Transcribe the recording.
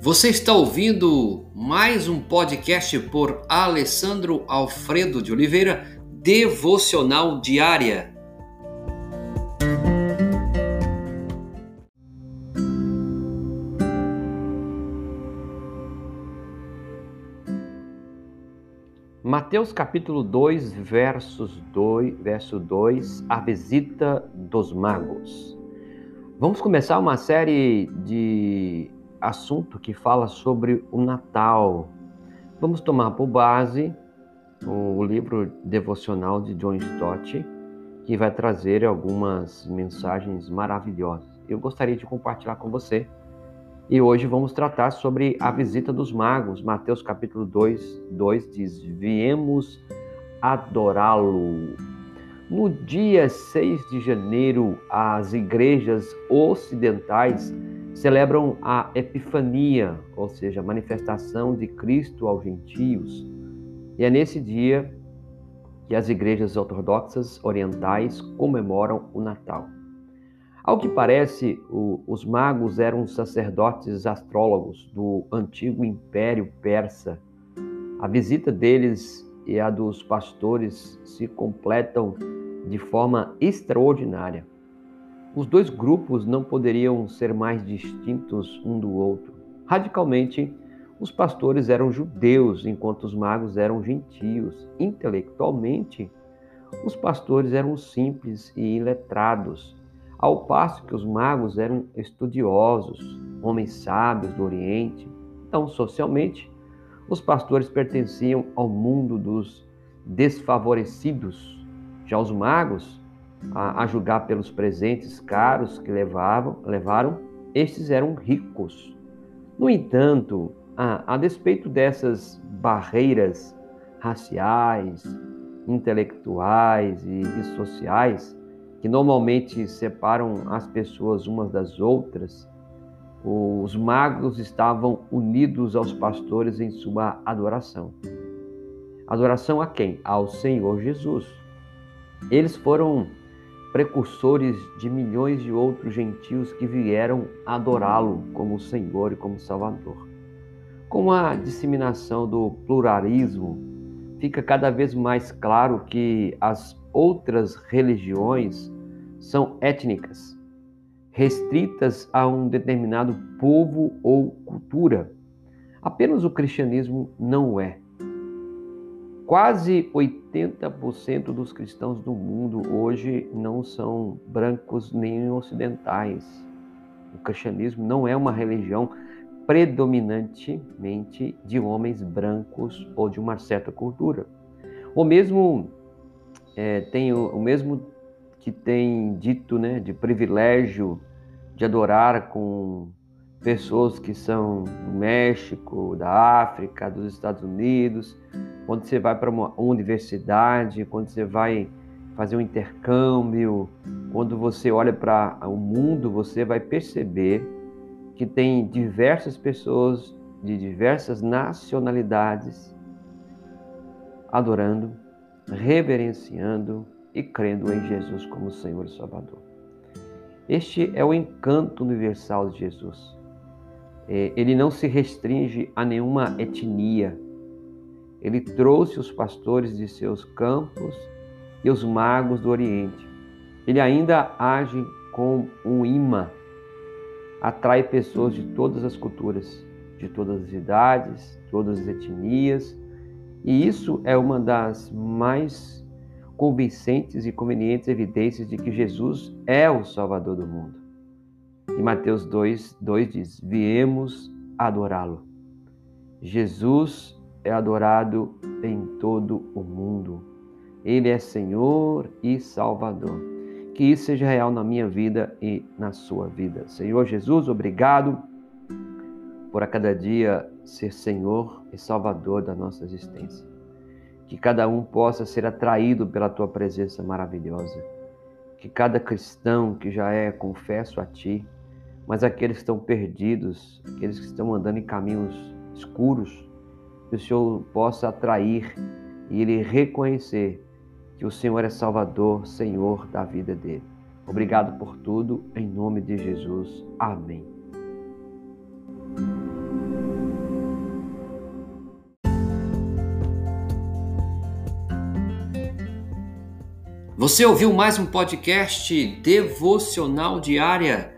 Você está ouvindo mais um podcast por Alessandro Alfredo de Oliveira, Devocional Diária. Mateus capítulo 2, versos 2, verso 2, a visita dos magos. Vamos começar uma série de assunto que fala sobre o Natal. Vamos tomar por base o livro devocional de John Stott, que vai trazer algumas mensagens maravilhosas. Eu gostaria de compartilhar com você. E hoje vamos tratar sobre a visita dos magos. Mateus capítulo 2, 2 diz: Viemos adorá-lo. No dia 6 de janeiro, as igrejas ocidentais celebram a Epifania, ou seja, a manifestação de Cristo aos gentios. E é nesse dia que as igrejas ortodoxas orientais comemoram o Natal. Ao que parece, o, os magos eram sacerdotes astrólogos do antigo Império Persa. A visita deles e a dos pastores se completam de forma extraordinária. Os dois grupos não poderiam ser mais distintos um do outro. Radicalmente, os pastores eram judeus, enquanto os magos eram gentios. Intelectualmente, os pastores eram simples e iletrados, ao passo que os magos eram estudiosos, homens sábios do Oriente. Então, socialmente, os pastores pertenciam ao mundo dos desfavorecidos. Já os magos a, a julgar pelos presentes caros que levavam, levaram, estes eram ricos. No entanto, a, a despeito dessas barreiras raciais, intelectuais e, e sociais, que normalmente separam as pessoas umas das outras, os magos estavam unidos aos pastores em sua adoração. Adoração a quem? Ao Senhor Jesus. Eles foram precursores de milhões de outros gentios que vieram adorá-lo como Senhor e como Salvador. Com a disseminação do pluralismo, fica cada vez mais claro que as outras religiões são étnicas, restritas a um determinado povo ou cultura. Apenas o cristianismo não é. Quase 80% dos cristãos do mundo hoje não são brancos nem ocidentais. O cristianismo não é uma religião predominantemente de homens brancos ou de uma certa cultura. O mesmo é, tem o, o mesmo que tem dito, né, de privilégio de adorar com pessoas que são do México, da África, dos Estados Unidos, quando você vai para uma universidade, quando você vai fazer um intercâmbio, quando você olha para o mundo, você vai perceber que tem diversas pessoas de diversas nacionalidades adorando, reverenciando e crendo em Jesus como Senhor e Salvador. Este é o encanto universal de Jesus. É, ele não se restringe a nenhuma etnia. Ele trouxe os pastores de seus campos e os magos do Oriente. Ele ainda age com um imã, atrai pessoas de todas as culturas, de todas as idades, todas as etnias, e isso é uma das mais convincentes e convenientes evidências de que Jesus é o Salvador do mundo. E Mateus 2, 2 diz: Viemos adorá-lo. Jesus é adorado em todo o mundo. Ele é Senhor e Salvador. Que isso seja real na minha vida e na sua vida. Senhor Jesus, obrigado por a cada dia ser Senhor e Salvador da nossa existência. Que cada um possa ser atraído pela tua presença maravilhosa. Que cada cristão que já é confesso a ti, mas aqueles que estão perdidos, aqueles que estão andando em caminhos escuros, que o Senhor possa atrair e ele reconhecer que o Senhor é Salvador, Senhor da vida dele. Obrigado por tudo, em nome de Jesus. Amém. Você ouviu mais um podcast devocional diária?